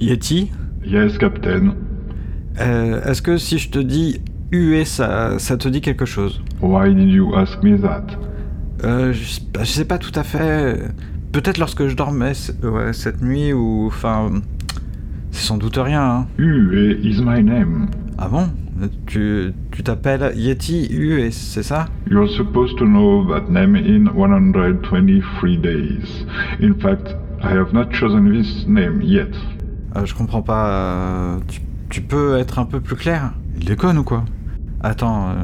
Yeti Yes, Captain. Euh, Est-ce que si je te dis huée, ça, ça te dit quelque chose? Why did you ask me that? euh, je, je sais pas tout à fait. Peut-être lorsque je dormais ouais, cette nuit ou. Enfin. C'est sans doute rien, hein. Ue is my name. Ah bon? Tu tu t'appelles Yeti Huée, c'est ça? You're supposed to know that name in 123 days. In fact, I have not chosen this name yet. Euh, Je comprends pas. euh, tu, tu peux être un peu plus clair Il déconne ou quoi Attends.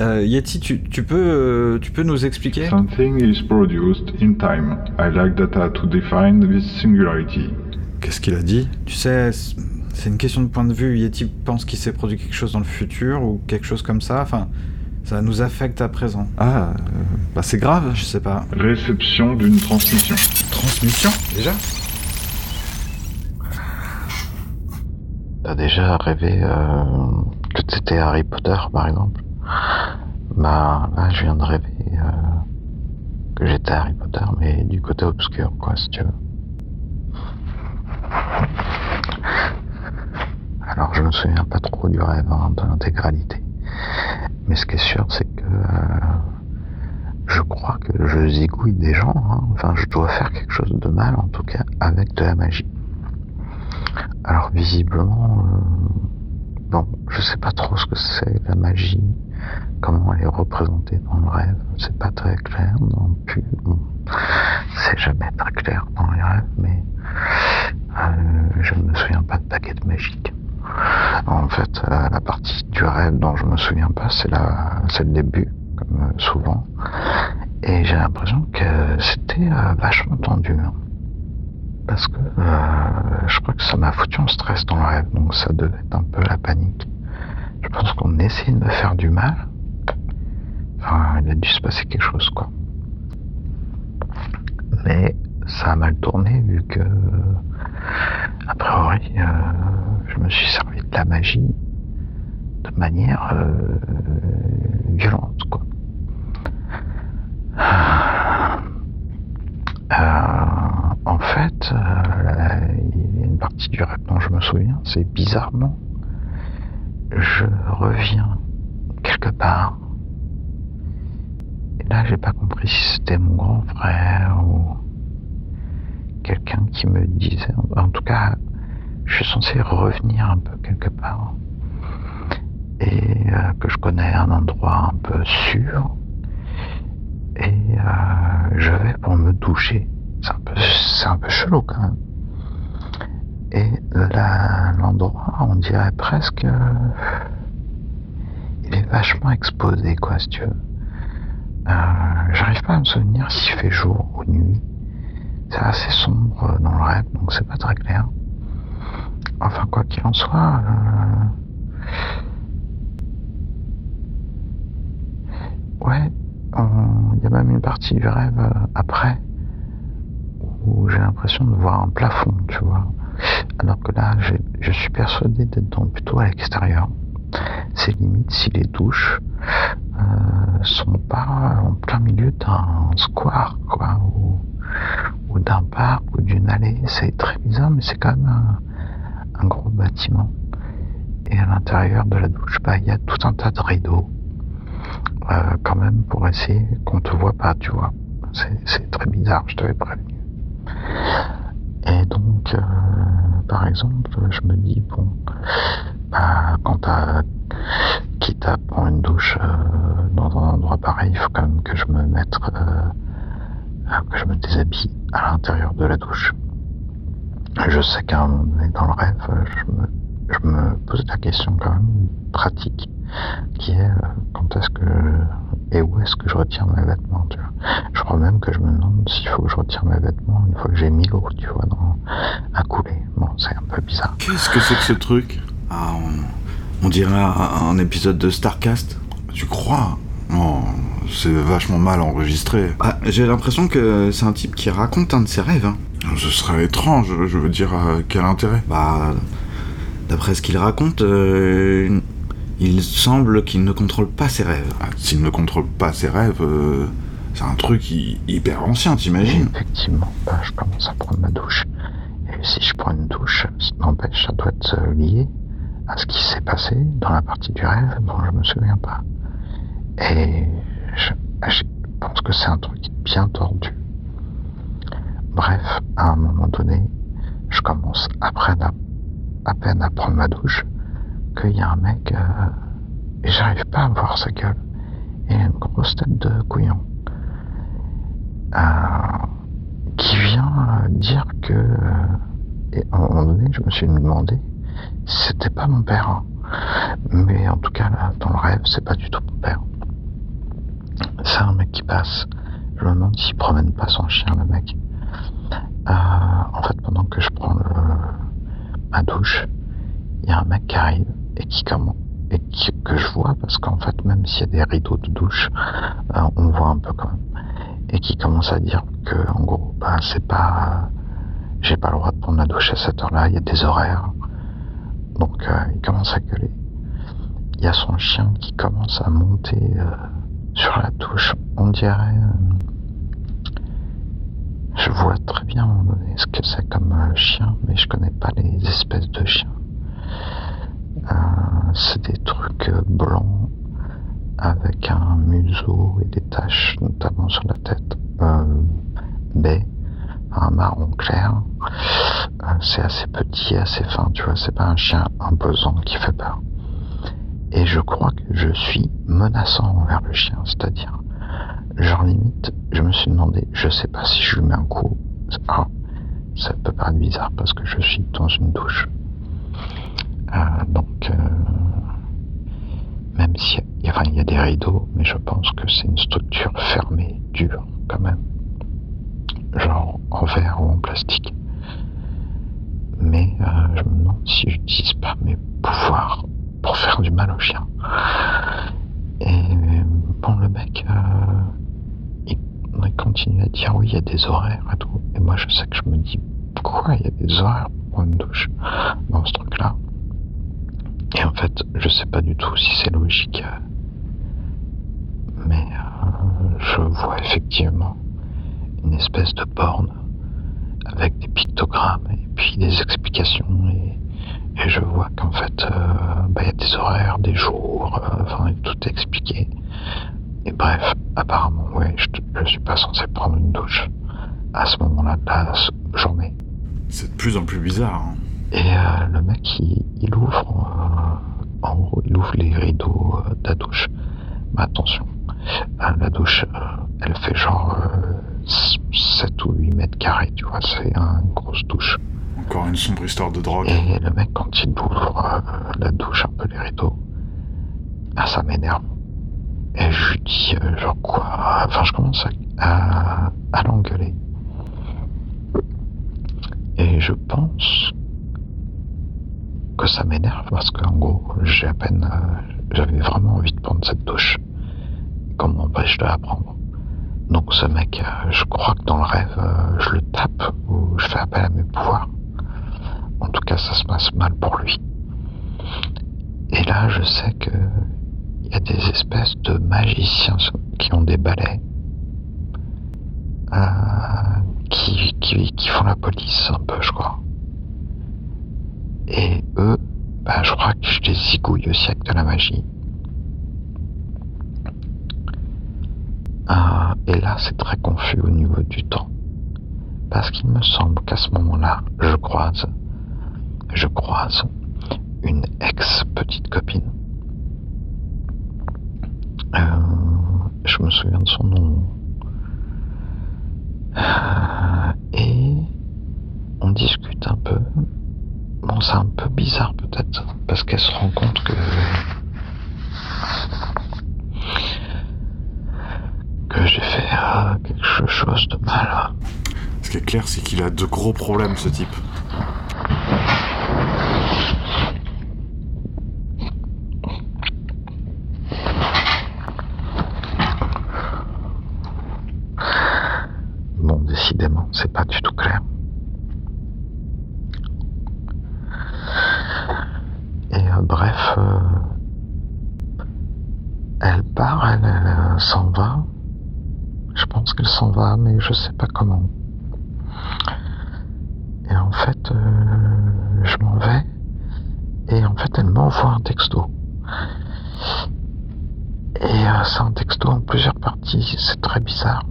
euh, Yeti, tu, tu peux tu peux nous expliquer Something is produced in time. I like data to define this singularity. Qu'est-ce qu'il a dit Tu sais, c'est- une question de point de vue. Yeti pense qu'il s'est produit quelque chose dans le futur ou quelque chose comme ça. Enfin, ça nous affecte à présent. Ah, bah c'est grave, je sais pas. Réception d'une transmission. Transmission Déjà T'as déjà rêvé euh, que t'étais Harry Potter, par exemple? Bah là, je viens de rêver euh, que j'étais Harry Potter, mais du côté obscur, quoi, si tu veux. Alors, je me souviens pas trop du rêve hein, de l'intégralité, mais ce qui est sûr, c'est que euh, je crois que je zigouille des gens. hein. Enfin, je dois faire quelque chose de mal, en tout cas, avec de la magie. Alors visiblement, euh, bon, je sais pas trop ce que c'est la magie, comment elle est représentée dans le rêve, c'est pas très clair non plus. C'est jamais très clair dans les rêves, mais euh, je ne me souviens pas de baguette magique. En fait, euh, la partie du rêve dont je me souviens pas, c'est la, c'est le début, comme euh, souvent, et j'ai l'impression que c'était vachement tendu. hein parce que euh, je crois que ça m'a foutu en stress dans le rêve, donc ça devait être un peu la panique. Je pense qu'on essayait de me faire du mal. Enfin, il a dû se passer quelque chose, quoi. Mais ça a mal tourné vu que, a priori, euh, je me suis servi de la magie de manière euh, violente, quoi. Euh, en fait, euh, il y a une partie du rêve dont je me souviens, c'est bizarrement, je reviens quelque part. Et là, j'ai pas compris si c'était mon grand frère ou quelqu'un qui me disait. En tout cas, je suis censé revenir un peu quelque part. Et euh, que je connais un endroit un peu sûr. Et euh, je vais pour me doucher. C'est un peu, chelou quand même. Et là, l'endroit, on dirait presque, euh, il est vachement exposé, quoi, si tu veux. Euh, J'arrive pas à me souvenir s'il fait jour ou nuit. C'est assez sombre dans le rêve, donc c'est pas très clair. Enfin, quoi qu'il en soit, euh, ouais, il y a même une partie du rêve euh, après où j'ai l'impression de voir un plafond, tu vois. Alors que là, je suis persuadé d'être dans- plutôt à l'extérieur. C'est limite si les douches euh, sont pas en plein milieu d'un square, quoi, ou, d'un parc ou d'une allée. C'est très bizarre, mais c'est quand même un, gros bâtiment. Et à l'intérieur de la douche, bah, il y a tout un tas de rideaux, euh, quand même, pour essayer qu'on te voit pas, tu vois. C'est très bizarre, je t'avais prévenu. Et donc, euh, par exemple, je me dis, bon, bah, quand t'as, quitte à prendre une douche euh, dans un endroit pareil, il faut quand même que je me mette, euh, que je me déshabille à l'intérieur de la douche. Je sais qu'à un moment donné dans le rêve, je me, je me pose la question quand même pratique, qui est quand est-ce que et où est-ce que je retire mes vêtements, tu vois? Je crois même que je me demande s'il faut que je retire mes vêtements une fois que j'ai mis l'eau, tu vois, dans, à couler. Bon, c'est un peu bizarre. Qu'est-ce que c'est que ce truc? Ah, on, on dirait un, un épisode de Starcast. Tu crois? Oh, c'est vachement mal enregistré. Ah, J'ai l'impression que c'est un type qui raconte un de ses rêves. hein. Ce serait étrange, je veux dire, euh, quel intérêt? Bah, d'après ce qu'il raconte, euh, il semble qu'il ne contrôle pas ses rêves. Ah, S'il ne contrôle pas ses rêves, euh, c'est un truc hy- hyper ancien, t'imagines? Effectivement, bah, je commence à prendre ma douche. Et si je prends une douche, n'empêche, ça doit être lié à ce qui s'est passé dans la partie du rêve dont je me souviens pas. Et je, pense que c'est un truc bien tordu. Bref, à un moment donné, je commence à, peine à prendre ma douche qu'il y a un mec euh, et j'arrive pas à voir sa gueule. A une grosse tête de couillon. Euh, qui vient euh, dire que et à un moment donné je me suis demandé c'était pas mon père hein. mais en tout cas là dans le rêve c'est pas du tout mon père c'est un mec qui passe je me demande s'il promène pas son chien le mec en fait pendant que je prends le, ma douche il y a un mec qui arrive et qui commence et que je vois parce qu'en fait même s'il y a des rideaux de douche euh, on voit un peu quand même et qui commence à dire que en gros bah c'est pas j'ai pas le droit de prendre la douche à cette heure-là, il y a des horaires. Donc euh, il commence à gueuler. Il y a son chien qui commence à monter euh, sur la douche. On dirait je vois très bien ce que c'est comme chien, mais je connais pas les espèces de chiens. C'est des trucs blancs avec un museau et des taches, notamment sur la tête, euh, baie, un marron clair. Euh, c'est assez petit, assez fin, tu vois, c'est pas un chien imposant qui fait peur. Et je crois que je suis menaçant envers le chien, c'est-à-dire, genre limite, je me suis demandé, je sais pas si je lui mets un coup. Ah, ça peut paraître bizarre parce que je suis dans une douche. Euh, donc, euh, même s'il y, y a des rideaux, mais je pense que c'est une structure fermée, dure quand même. Genre en verre ou en plastique. Mais euh, je me demande si j'utilise pas mes pouvoirs pour faire du mal au chien. Et bon, le mec, euh, il, continue à dire oui, il y a des horaires et tout. Et moi, je sais que je me dis, pourquoi il y a des horaires pour une douche dans ce truc-là? Et en fait, je sais pas du tout si c'est logique. Mais euh, je vois effectivement une espèce de borne avec des pictogrammes et puis des explications. Et, je vois qu'en fait, euh, bah, il y a des horaires, des jours, euh, enfin, tout est expliqué. Et bref, apparemment, ouais, je, je suis pas censé prendre une douche à ce moment-là de la journée. C'est de plus en plus bizarre. Hein. Et euh, le mec, il, ouvre, euh, en il ouvre les rideaux euh, de la douche. Mais attention, la douche, elle fait genre 7 ou 8 mètres carrés, tu vois, c'est une grosse douche. Encore une sombre histoire de drogue. Et le mec, quand il ouvre la douche, un peu les rideaux, ah, ça m'énerve. Et je lui dis, genre quoi Enfin, je commence à, à l'engueuler. Et je pense que ça m'énerve parce qu'en gros, j'ai à peine, euh, j'avais vraiment envie de prendre cette douche. Qu'on m'empêche de la prendre. Donc ce mec, euh, je crois que dans le rêve, euh, je le tape ou je fais appel à mes pouvoirs. En tout cas, ça se passe mal pour lui. Et là, je sais que il y a des espèces de magiciens qui ont des balais, qui, qui, qui font la police un peu, je crois. Et eux, ben, je crois que je les zigouille aussi avec de la magie. Ah, et là, c'est très confus au niveau du temps. Parce qu'il me semble qu'à ce moment-là, je croise, je croise une ex-petite copine. Euh, je me souviens de son nom. Euh, et on discute un peu Bon, c'est un peu bizarre peut-être, parce qu'elle se rend compte que que j'ai fait euh, quelque chose de mal. Ce qui est clair, c'est qu'il a de gros problèmes, ce type. Bon, décidément, c'est pas du tout clair. Bref, euh, elle part, elle, s'en va. Je pense qu'elle s'en va, mais je sais pas comment. Et en fait, je m'en vais. Et en fait, elle m'envoie un texto. Et c'est un texto en plusieurs parties. C'est très bizarre.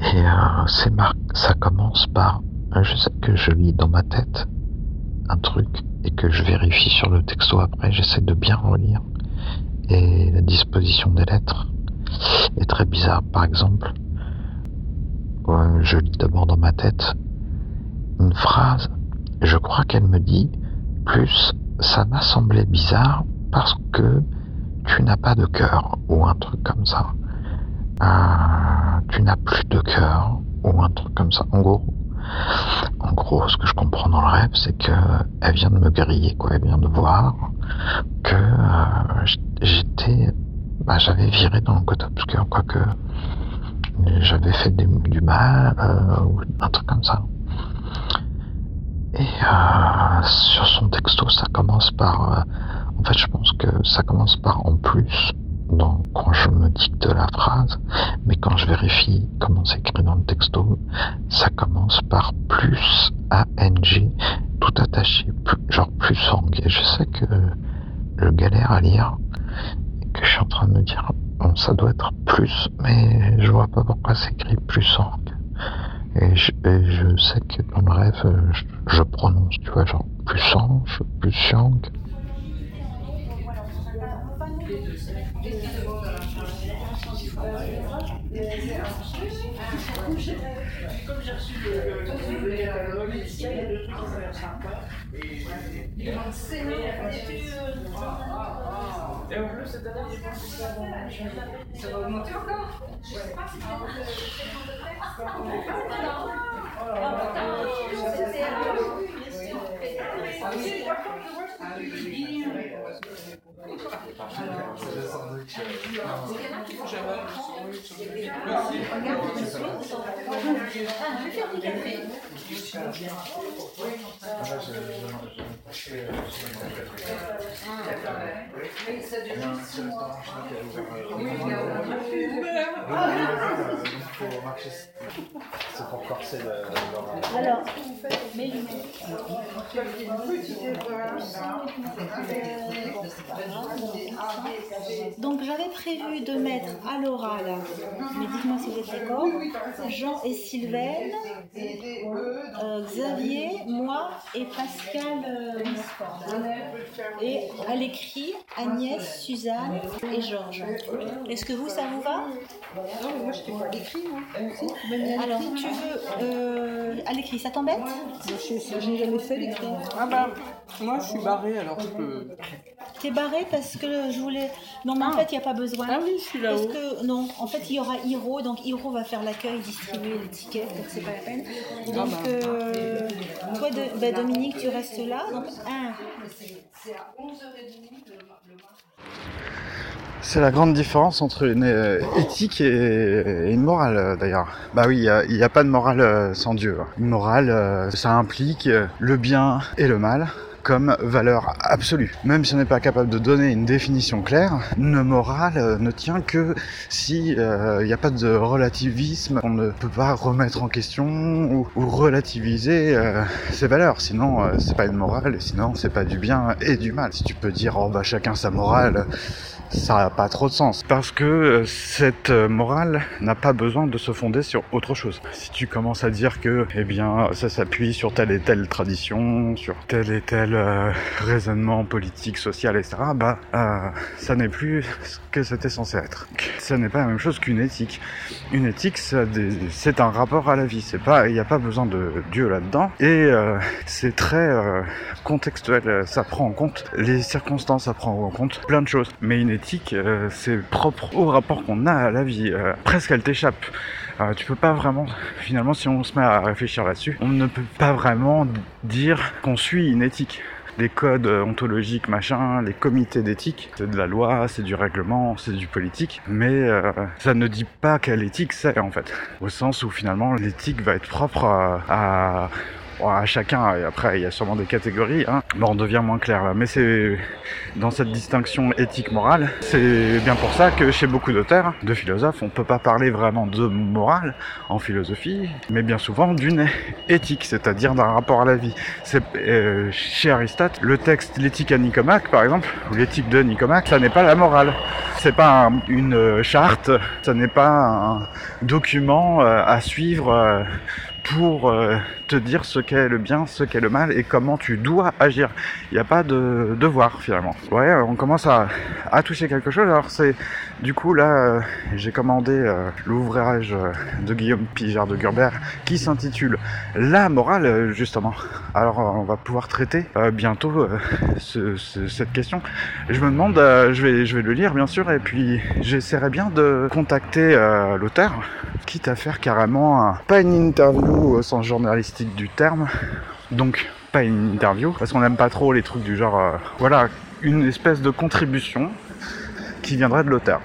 Et c'est ça commence par, je sais que je lis dans ma tête un truc et que je vérifie sur le texto après, j'essaie de bien relire. Et la disposition des lettres est très bizarre. Par exemple, je lis d'abord dans ma tête une phrase, je crois qu'elle me dit, plus ça m'a semblé bizarre parce que tu n'as pas de cœur ou un truc comme ça. Euh, tu n'as plus de cœur ou un truc comme ça. En gros, en gros, ce que je comprends dans le rêve, c'est que elle vient de me griller, quoi. Elle vient de voir que euh, j'étais, bah, j'avais viré dans le côté obscur, quoique j'avais fait du, mal euh, ou un truc comme ça. Et euh, sur son texto, ça commence par, en fait, je pense que ça commence par en plus donc, quand je me dicte la phrase, mais quand je vérifie comment c'est écrit dans le texto, ça commence par plus ANG, tout attaché, genre plus sang. Et je sais que je galère à lire, et que je suis en train de me dire, bon, ça doit être plus, mais je vois pas pourquoi c'est écrit plus sang. Et je, sais que dans le rêve, je, je prononce, tu vois, genre plus sang, plus sang. Comme j'ai reçu le, le, le, le médicament, le truc qui s'avère sympa. Et c'est Et en plus, cette année, je pense que ça va, ça va augmenter encore. Je sais pas si c'est c'est pour corser le. Alors. Donc j'avais prévu de mettre à l'oral, mais dites-moi si vous êtes d'accord, Jean et Sylvaine, euh, Xavier, moi et Pascal euh, Et à l'écrit, Agnès, Suzanne et Georges. Est-ce que vous, ça vous va? Non, moi je t'ai pas écrit. Alors, tu veux euh, à l'écrit, ça t'embête? Je n'ai jamais fait l'écrit. Ah bah, moi je suis barré alors je peux. T'es parce que je voulais. Non, mais en ah. fait, il n'y a pas besoin. Ah oui, je suis là-haut. Parce que, non, en fait, il y aura Hiro, donc Hiro va faire l'accueil, distribuer les tickets, donc c'est pas la peine. Ah donc, bah. euh, toi, de, bah, Dominique, tu restes là. Donc, un. C'est à 11h30 le c'est la grande différence entre une euh, éthique et une morale d'ailleurs. Bah oui, il n'y a, pas de morale euh, sans Dieu. Une morale, ça implique le bien et le mal comme valeur absolue. Même si on n'est pas capable de donner une définition claire, une morale ne tient que si il euh, n'y a pas de relativisme, on ne peut pas remettre en question ou, relativiser euh, ces valeurs. Sinon, euh, c'est pas une morale, sinon c'est pas du bien et du mal. Si tu peux dire oh bah chacun sa morale, ça n'a pas trop de sens. Parce que euh, cette euh, morale n'a pas besoin de se fonder sur autre chose. Si tu commences à dire que, eh bien, ça s'appuie sur telle et telle tradition, sur tel et tel euh, raisonnement politique, social, etc., bah, ça n'est plus ce que c'était censé être. Ça n'est pas la même chose qu'une éthique. Une éthique, c'est un rapport à la vie. Il n'y a pas besoin de Dieu là-dedans. Et c'est très contextuel. Ça prend en compte les circonstances, ça prend en compte plein de choses. Mais une euh, c'est propre au rapport qu'on a à la vie. Euh, presque elle t'échappe. Euh, tu peux pas vraiment, finalement, si on se met à réfléchir là-dessus, on ne peut pas vraiment dire qu'on suit une éthique les codes ontologiques, machin, les comités d'éthique, c'est de la loi, c'est du règlement, c'est du politique, mais ça ne dit pas quelle éthique c'est en fait. Au sens où finalement l'éthique va être propre à Bon, à chacun, et après il y a sûrement des catégories, hein. Bon, on devient moins clair là, mais c'est dans cette distinction éthique-morale, c'est bien pour ça que chez beaucoup d'auteurs, de philosophes, on peut pas parler vraiment de morale en philosophie, mais bien souvent d'une éthique, c'est-à-dire d'un rapport à la vie. C'est euh, chez Aristote, le texte, l'éthique à Nicomaque par exemple, ou l'éthique de Nicomaque, ça n'est pas la morale. C'est pas un- une charte, ça n'est pas un document euh, à suivre euh, pour euh, te dire ce qu'est le bien, ce qu'est le mal et comment tu dois agir. Il n'y a pas de devoir finalement. Ouais, on commence à, à toucher quelque chose. Alors c'est du coup là, euh, j'ai commandé euh, l'ouvrage euh, de Guillaume Pijard de Gurbert qui s'intitule La morale justement. Alors on va pouvoir traiter bientôt ce- ce- cette question. Je me demande, je vais je vais le lire bien sûr et puis j'essaierai bien de contacter l'auteur, quitte à faire carrément pas une interview au sens du terme, donc pas une interview parce qu'on n'aime pas trop les trucs du genre, euh, voilà, une espèce de contribution qui viendrait de l'auteur.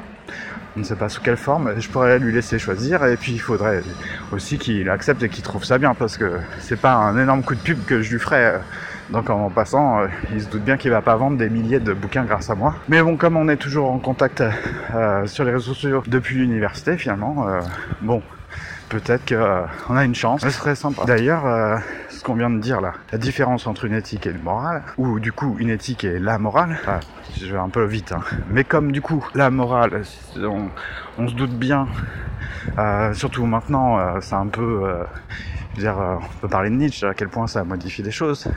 Je ne sais pas sous quelle forme, je pourrais lui laisser choisir et puis il faudrait aussi qu'il accepte et qu'il trouve ça bien parce que c'est pas un énorme coup de pub que je lui ferais. euh, Donc en passant, euh, il se doute bien qu'il va pas vendre des milliers de bouquins grâce à moi. Mais bon, comme on est toujours en contact sur les réseaux sociaux depuis l'université finalement, bon, peut-être qu'on a une chance. Ce serait sympa. D'ailleurs, euh, ce qu'on vient de dire là, la différence entre une éthique et une morale, ou du coup une éthique et la morale, ah, je vais un peu vite, hein. mais comme du coup la morale, on, on se doute bien, euh, surtout maintenant, euh, c'est un peu... euh, je veux dire, euh, on peut parler de Nietzsche, à quel point ça a modifié des choses.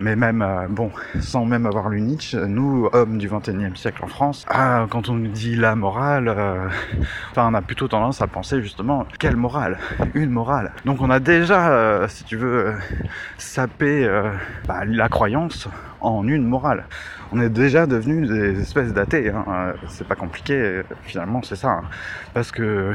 Mais même, euh, bon, sans même avoir lu Nietzsche, nous, hommes du 21e siècle en France, ah, quand on nous dit la morale, euh, on a plutôt tendance à penser justement, quelle morale? Une morale. Donc on a déjà, euh, si tu veux, sapé bah, la croyance en une morale. On est déjà devenus des espèces d'athées. Hein. Euh, C'est pas compliqué, euh, finalement, c'est ça. hein. Parce que,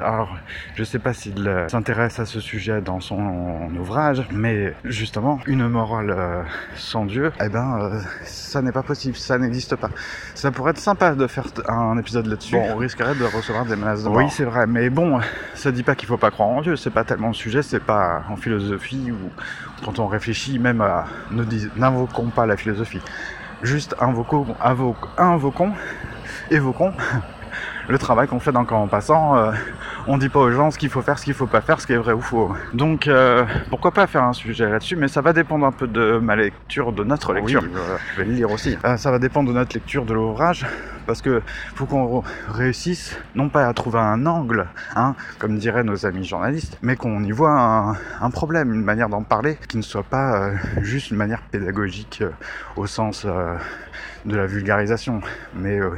alors, je sais pas s'il euh, s'intéresse à ce sujet dans son ouvrage, mais justement, une morale euh, sans Dieu, eh ben, euh, ça n'est pas possible, ça n'existe pas. Ça pourrait être sympa de faire un épisode là-dessus. Bon, on risquerait de recevoir des menaces de mort. Oui, c'est vrai, mais bon, ça dit pas qu'il faut pas croire en Dieu, c'est pas tellement le sujet, c'est pas en philosophie ou quand on réfléchit même à ne n'invoquons pas la philosophie. Juste invoquons, invoquons, évoquons le travail qu'on fait dans en passant. euh, on dit pas aux gens ce qu'il faut faire, ce qu'il faut pas faire, ce qui est vrai ou faux. Donc euh, pourquoi pas faire un sujet là-dessus, mais ça va dépendre un peu de ma lecture, de notre lecture. Oui, voilà, je vais le lire aussi. Euh, ça va dépendre de notre lecture de l'ouvrage, parce que faut qu'on réussisse non pas à trouver un angle, hein, comme diraient nos amis journalistes, mais qu'on y voit un, un problème, une manière d'en parler qui ne soit pas euh, juste une manière pédagogique euh, au sens euh, de la vulgarisation, mais euh,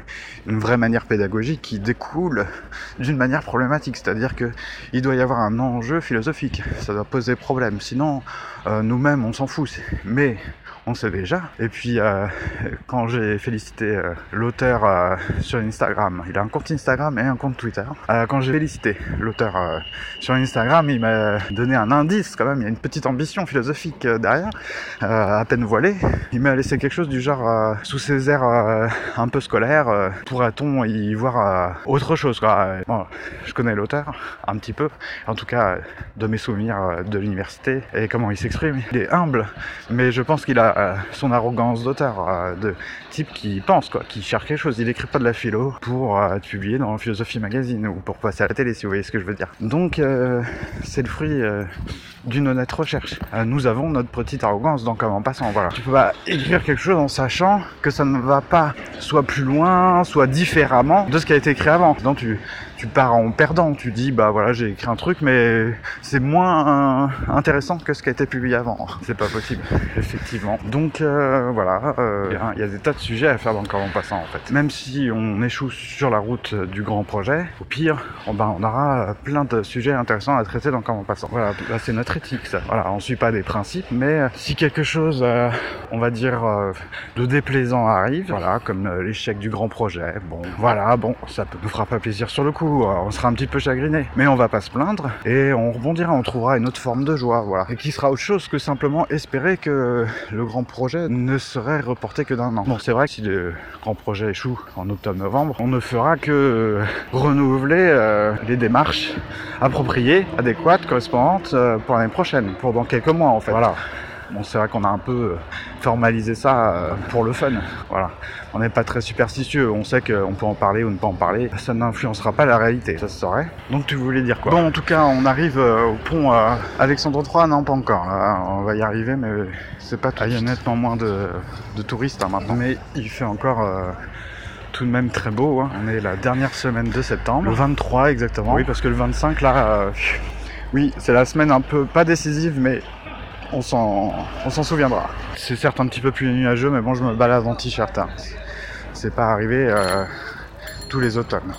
une vraie manière pédagogique qui découle d'une manière problématique, c'est-à-dire que il doit y avoir un enjeu philosophique, ça doit poser problème, sinon euh, nous-mêmes on s'en fout, mais on sait déjà. Et puis euh, quand j'ai félicité euh, l'auteur euh, sur Instagram, il a un compte Instagram et un compte Twitter. Quand j'ai félicité l'auteur sur Instagram, il m'a donné un indice quand même. Il y a une petite ambition philosophique derrière, à peine voilée. Il m'a laissé quelque chose du genre sous ses airs un peu scolaires. Pourra-t-on y voir autre chose Bon, je connais l'auteur un petit peu, en tout cas de mes souvenirs de l'université et comment il s'exprime. Il est humble, mais je pense qu'il a euh, son arrogance d'auteur, euh, de type qui pense, quoi, qui cherche quelque chose. Il écrit pas de la philo pour euh, être publié dans Philosophie Magazine ou pour passer à la télé, si vous voyez ce que je veux dire. Donc, c'est le fruit d'une honnête recherche. Nous avons notre petite arrogance dans Comme en passant, voilà. Tu peux pas écrire quelque chose en sachant que ça ne va pas soit plus loin, soit différemment de ce qui a été écrit avant. Donc, tu, tu pars en perdant. Tu dis, bah voilà, j'ai écrit un truc, mais c'est moins euh, intéressant que ce qui a été publié avant. C'est pas possible, effectivement. Donc euh, voilà, euh, il y a- il y, a des tas de sujets à faire dans le corps en passant en fait. Même si on échoue sur la route du grand projet, au pire, on, ben, on aura plein de sujets intéressants à traiter dans le corps en passant. Voilà, là c'est notre éthique ça. Voilà, on suit pas des principes, mais euh, si quelque chose, on va dire, de déplaisant arrive, voilà, comme l'échec du grand projet, bon, voilà, bon, ça peut- nous fera pas plaisir sur le coup, euh, on sera un petit peu chagriné. Mais on va pas se plaindre et on rebondira, on trouvera une autre forme de joie, voilà. Et qui sera autre chose que simplement espérer que le grand projet ne serait reporté que d'un an. Bon, c'est vrai que si le grand projet échoue en octobre-novembre, on ne fera que renouveler euh, les démarches appropriées, adéquates, correspondantes euh, pour l'année prochaine, pour dans quelques mois en fait. Voilà. Bon, c'est vrai qu'on a un peu formalisé ça pour le fun. Voilà. On n'est pas très superstitieux. On sait qu'on peut en parler ou ne pas en parler. Ça n'influencera pas la réalité. Ça se saurait. Donc tu voulais dire quoi? Bon, en tout cas, on arrive au pont Alexandre III. Non, pas encore. Là, on va y arriver, mais c'est pas. Il y a nettement moins de, de touristes hein, maintenant. Mais il fait encore tout de même très beau. Hein. On est la dernière semaine de septembre, le 23 exactement. Oui, parce que le 25 là, euh, oui, c'est la semaine un peu pas décisive, mais on s'en, souviendra. C'est certes un petit peu plus nuageux, mais bon, je me balade en t-shirt. Hein. C'est pas arrivé euh, tous les automnes.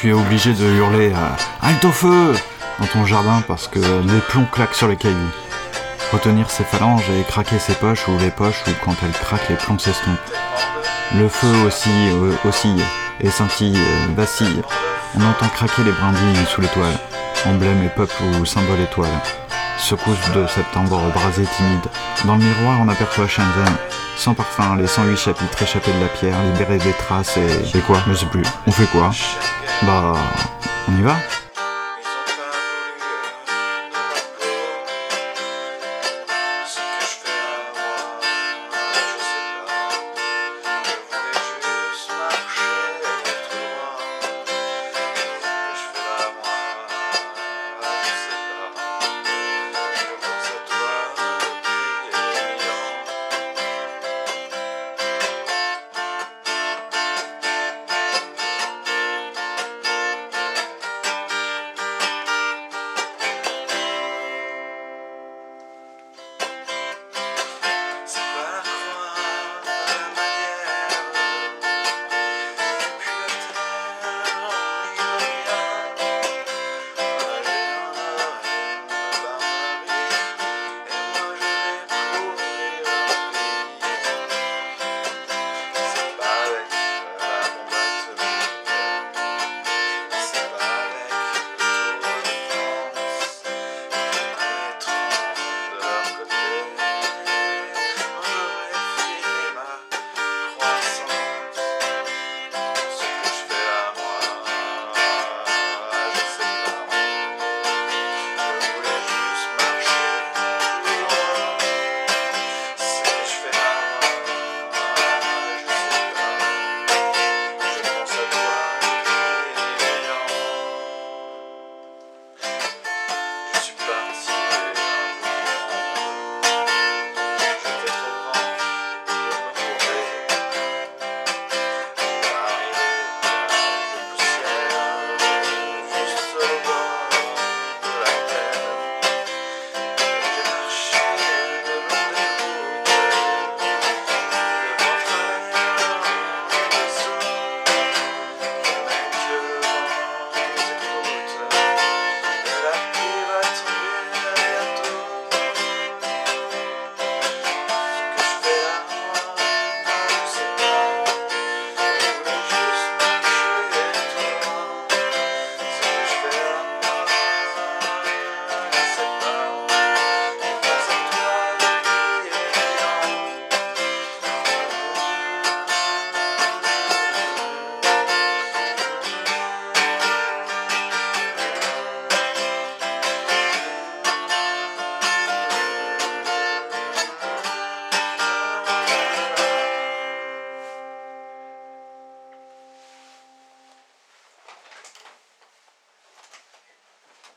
Tu es obligé de hurler Halte au feu dans ton jardin parce que les plombs claquent sur les cailloux. Retenir ses phalanges et craquer ses poches ou les poches ou quand elles craquent les plombs s'estompent. Le feu aussi euh, oscille et scintille, euh, vacille. On entend craquer les brindilles sous l'étoile, emblème et peuple ou symbole étoile. Secousse de septembre brasé timide. Dans le miroir, on aperçoit Shenzhen, sans parfum, les 108 chapitres échappés de la pierre, libérés des traces et. Et quoi? Je sais plus. On fait quoi? Bah, on y va